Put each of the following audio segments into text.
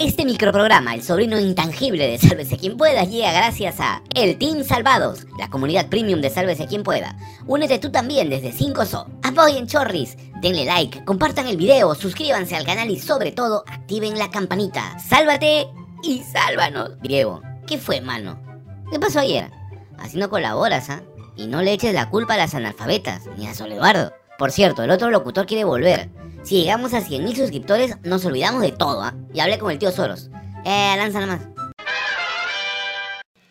Este microprograma, el sobrino intangible de Sálvese quien pueda, llega gracias a el Team Salvados, la comunidad premium de Sálvese quien pueda. Únete tú también desde 5SO. Apoyen Chorris, denle like, compartan el video, suscríbanse al canal y sobre todo activen la campanita. Sálvate y sálvanos. Diego, ¿qué fue, mano? ¿Qué pasó ayer? Así no colaboras, ¿ah? Y no le eches la culpa a las analfabetas, ni a Sol Eduardo. Por cierto, el otro locutor quiere volver. Si llegamos a 100.000 suscriptores, nos olvidamos de todo, ¿ah? Y hablé con el tío Soros. Eh, lanza más.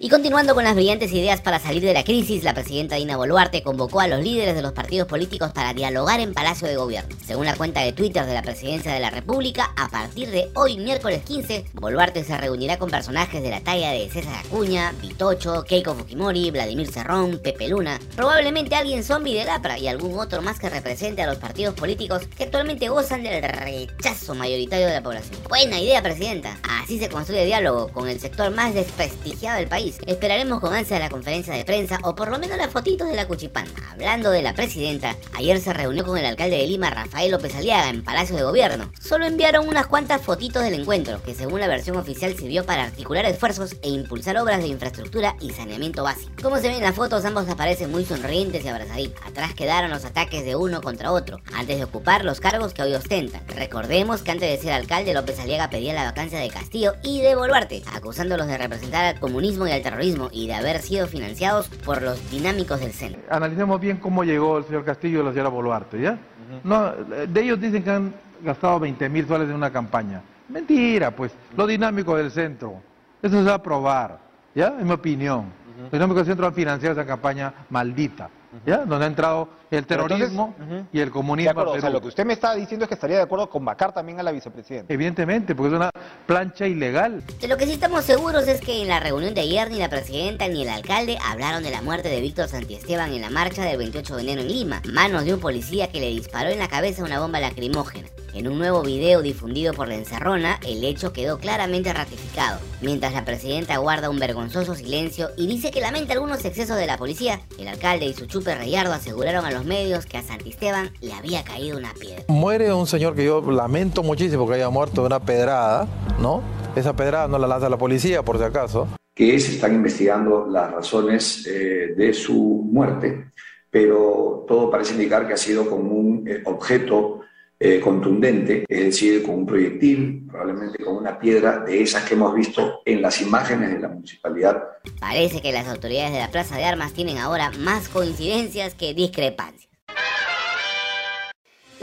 Y continuando con las brillantes ideas para salir de la crisis, la presidenta Dina Boluarte convocó a los líderes de los partidos políticos para dialogar en Palacio de Gobierno. Según la cuenta de Twitter de la Presidencia de la República, a partir de hoy, miércoles 15, Boluarte se reunirá con personajes de la talla de César Acuña, Vitocho, Keiko Fujimori, Vladimir Cerrón, Pepe Luna, probablemente alguien zombie de Lapra y algún otro más que represente a los partidos políticos que actualmente gozan del rechazo mayoritario de la población. Buena idea, Presidenta. Así se construye diálogo con el sector más desprestigiado del país Esperaremos con ansia la conferencia de prensa o por lo menos las fotitos de la cuchipana. Hablando de la presidenta, ayer se reunió con el alcalde de Lima, Rafael López Aliaga, en Palacio de Gobierno. Solo enviaron unas cuantas fotitos del encuentro, que según la versión oficial sirvió para articular esfuerzos e impulsar obras de infraestructura y saneamiento básico. Como se ven en las fotos, ambos aparecen muy sonrientes y abrazaditos. Atrás quedaron los ataques de uno contra otro, antes de ocupar los cargos que hoy ostentan. Recordemos que antes de ser alcalde, López Aliaga pedía la vacancia de Castillo y de Boluarte, acusándolos de representar al comunismo y al terrorismo y de haber sido financiados por los dinámicos del centro. Analicemos bien cómo llegó el señor Castillo y la señora Boluarte, ¿ya? no, de ellos dicen que han gastado 20 mil soles en una campaña. Mentira, pues, los dinámicos del centro. Eso se va a probar, ¿ya? En mi opinión. Los dinámicos del centro han financiado esa campaña maldita. ¿Ya? Donde ha entrado el terrorismo y el comunismo. o sea, lo que usted me está diciendo es que estaría de acuerdo con vacar también a la vicepresidenta. Evidentemente, porque es una plancha ilegal. De lo que sí estamos seguros es que en la reunión de ayer ni la presidenta ni el alcalde hablaron de la muerte de Víctor Santiesteban en la marcha del 28 de enero en Lima, manos de un policía que le disparó en la cabeza una bomba lacrimógena. En un nuevo video difundido por la encerrona, el hecho quedó claramente ratificado, mientras la presidenta guarda un vergonzoso silencio y dice que lamenta algunos excesos de la policía, el alcalde y su chupe Rayardo aseguraron a los medios que a Santisteban le había caído una piedra. Muere un señor que yo lamento muchísimo que haya muerto de una pedrada, ¿no? Esa pedrada no la lanza la policía, por si acaso. Que se están investigando las razones eh, de su muerte, pero todo parece indicar que ha sido como un eh, objeto eh, contundente, es decir, con un proyectil, probablemente con una piedra de esas que hemos visto en las imágenes de la municipalidad. Parece que las autoridades de la Plaza de Armas tienen ahora más coincidencias que discrepancias.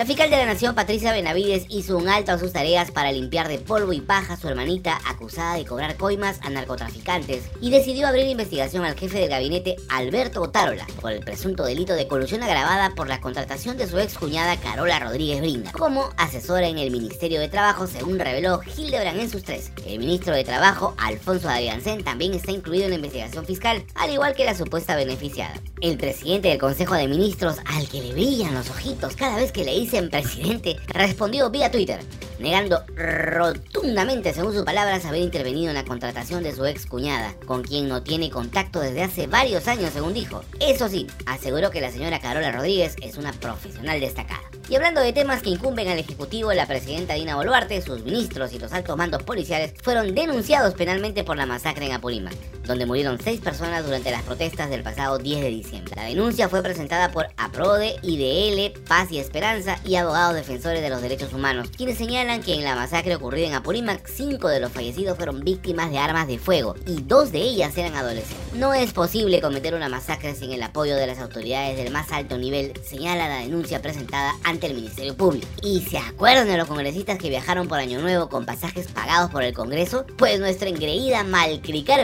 La fiscal de la Nación, Patricia Benavides, hizo un alto a sus tareas para limpiar de polvo y paja a su hermanita acusada de cobrar coimas a narcotraficantes y decidió abrir investigación al jefe del gabinete, Alberto Otárola, por el presunto delito de colusión agravada por la contratación de su ex cuñada Carola Rodríguez Brinda como asesora en el Ministerio de Trabajo, según reveló Hildebrand en sus tres. El ministro de Trabajo, Alfonso Adriansen, también está incluido en la investigación fiscal, al igual que la supuesta beneficiada. El presidente del Consejo de Ministros, al que le brillan los ojitos cada vez que le dice presidente respondió vía Twitter, negando rotundamente, según sus palabras, haber intervenido en la contratación de su ex cuñada, con quien no tiene contacto desde hace varios años, según dijo. Eso sí, aseguró que la señora Carola Rodríguez es una profesional destacada. Y hablando de temas que incumben al Ejecutivo, la presidenta Dina Boluarte, sus ministros y los altos mandos policiales fueron denunciados penalmente por la masacre en Apurímac, donde murieron seis personas durante las protestas del pasado 10 de diciembre. La denuncia fue presentada por APRODE, IDL, Paz y Esperanza y abogados defensores de los derechos humanos, quienes señalan que en la masacre ocurrida en Apurímac, cinco de los fallecidos fueron víctimas de armas de fuego y dos de ellas eran adolescentes. No es posible cometer una masacre sin el apoyo de las autoridades del más alto nivel, señala la denuncia presentada ante el Ministerio Público. ¿Y se acuerdan de los congresistas que viajaron por Año Nuevo con pasajes pagados por el Congreso? Pues nuestra engreída malcricar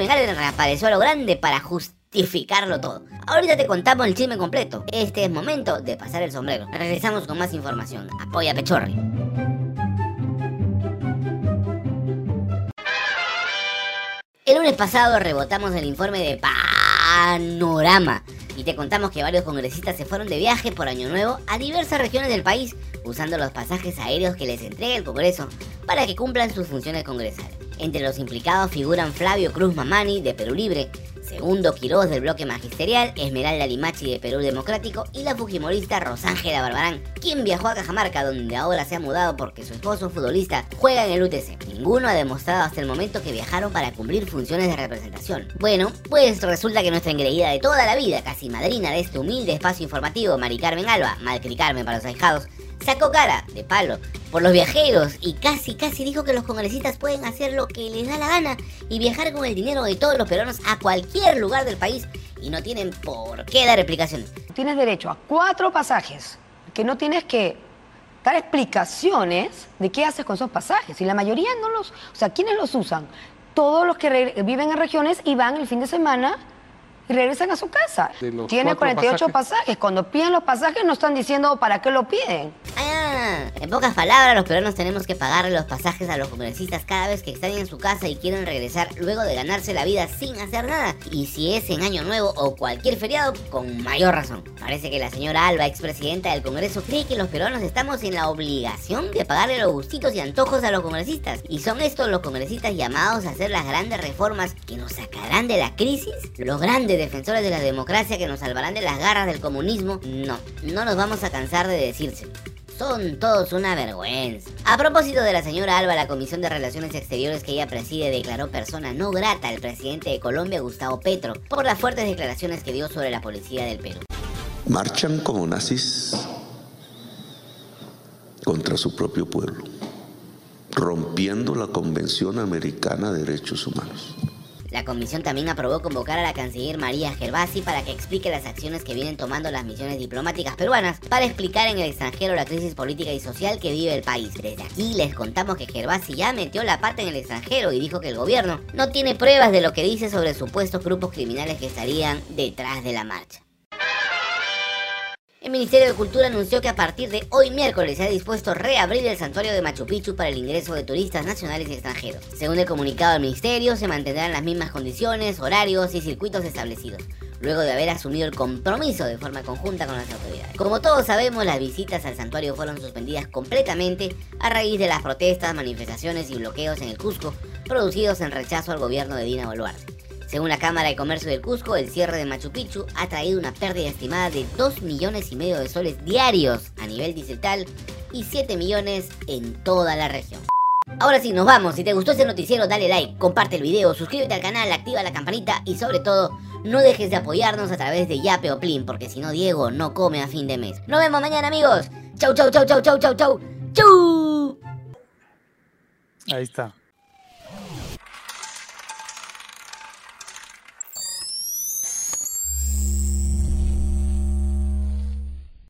reapareció a lo grande para justificarlo todo. Ahorita te contamos el chisme completo. Este es momento de pasar el sombrero. Regresamos con más información. Apoya Pechorri. El lunes pasado rebotamos el informe de Panorama y te contamos que varios congresistas se fueron de viaje por Año Nuevo a diversas regiones del país usando los pasajes aéreos que les entrega el Congreso para que cumplan sus funciones congresales. Entre los implicados figuran Flavio Cruz Mamani de Perú Libre, Segundo Quiroz del bloque magisterial, Esmeralda Limachi de Perú Democrático y la fujimorista Rosángela Barbarán, quien viajó a Cajamarca donde ahora se ha mudado porque su esposo futbolista juega en el UTC. Ninguno ha demostrado hasta el momento que viajaron para cumplir funciones de representación. Bueno, pues resulta que nuestra engreída de toda la vida, casi madrina de este humilde espacio informativo, Mari Carmen Alba, Malcri Carmen para los ahijados, sacó cara de palo por los viajeros y casi casi dijo que los congresistas pueden hacer lo que les da la gana y viajar con el dinero de todos los peruanos a cualquier lugar del país y no tienen por qué dar explicaciones. Tienes derecho a cuatro pasajes que no tienes que dar explicaciones de qué haces con esos pasajes y la mayoría no los, o sea, ¿quiénes los usan? Todos los que viven en regiones y van el fin de semana y regresan a su casa. Tiene 48 pasajes. Cuando piden los pasajes no están diciendo para qué lo piden. Ah, en pocas palabras, los peruanos tenemos que pagarle los pasajes a los congresistas cada vez que están en su casa y quieren regresar luego de ganarse la vida sin hacer nada. Y si es en Año Nuevo o cualquier feriado, con mayor razón. Parece que la señora Alba, expresidenta del Congreso, cree que los peruanos estamos en la obligación de pagarle los gustitos y antojos a los congresistas. Y son estos los congresistas llamados a hacer las grandes reformas que nos sacarán de la crisis. Los grandes defensores de la democracia que nos salvarán de las garras del comunismo, no, no nos vamos a cansar de decirse. Son todos una vergüenza. A propósito de la señora Alba, la Comisión de Relaciones Exteriores que ella preside declaró persona no grata al presidente de Colombia, Gustavo Petro, por las fuertes declaraciones que dio sobre la policía del Perú. Marchan como nazis contra su propio pueblo, rompiendo la Convención Americana de Derechos Humanos. La comisión también aprobó convocar a la canciller María Gervasi para que explique las acciones que vienen tomando las misiones diplomáticas peruanas para explicar en el extranjero la crisis política y social que vive el país. Desde aquí les contamos que Gervasi ya metió la parte en el extranjero y dijo que el gobierno no tiene pruebas de lo que dice sobre supuestos grupos criminales que estarían detrás de la marcha. El Ministerio de Cultura anunció que a partir de hoy miércoles se ha dispuesto reabrir el santuario de Machu Picchu para el ingreso de turistas nacionales y extranjeros. Según el comunicado del Ministerio, se mantendrán las mismas condiciones, horarios y circuitos establecidos, luego de haber asumido el compromiso de forma conjunta con las autoridades. Como todos sabemos, las visitas al santuario fueron suspendidas completamente a raíz de las protestas, manifestaciones y bloqueos en el Cusco producidos en rechazo al gobierno de Dina Boluarte. Según la Cámara de Comercio del Cusco, el cierre de Machu Picchu ha traído una pérdida estimada de 2 millones y medio de soles diarios a nivel digital y 7 millones en toda la región. Ahora sí, nos vamos. Si te gustó este noticiero, dale like, comparte el video, suscríbete al canal, activa la campanita y sobre todo, no dejes de apoyarnos a través de Yape o Plin, porque si no, Diego no come a fin de mes. Nos vemos mañana, amigos. Chau, chau, chau, chau, chau, chau, chau. Chau. Ahí está.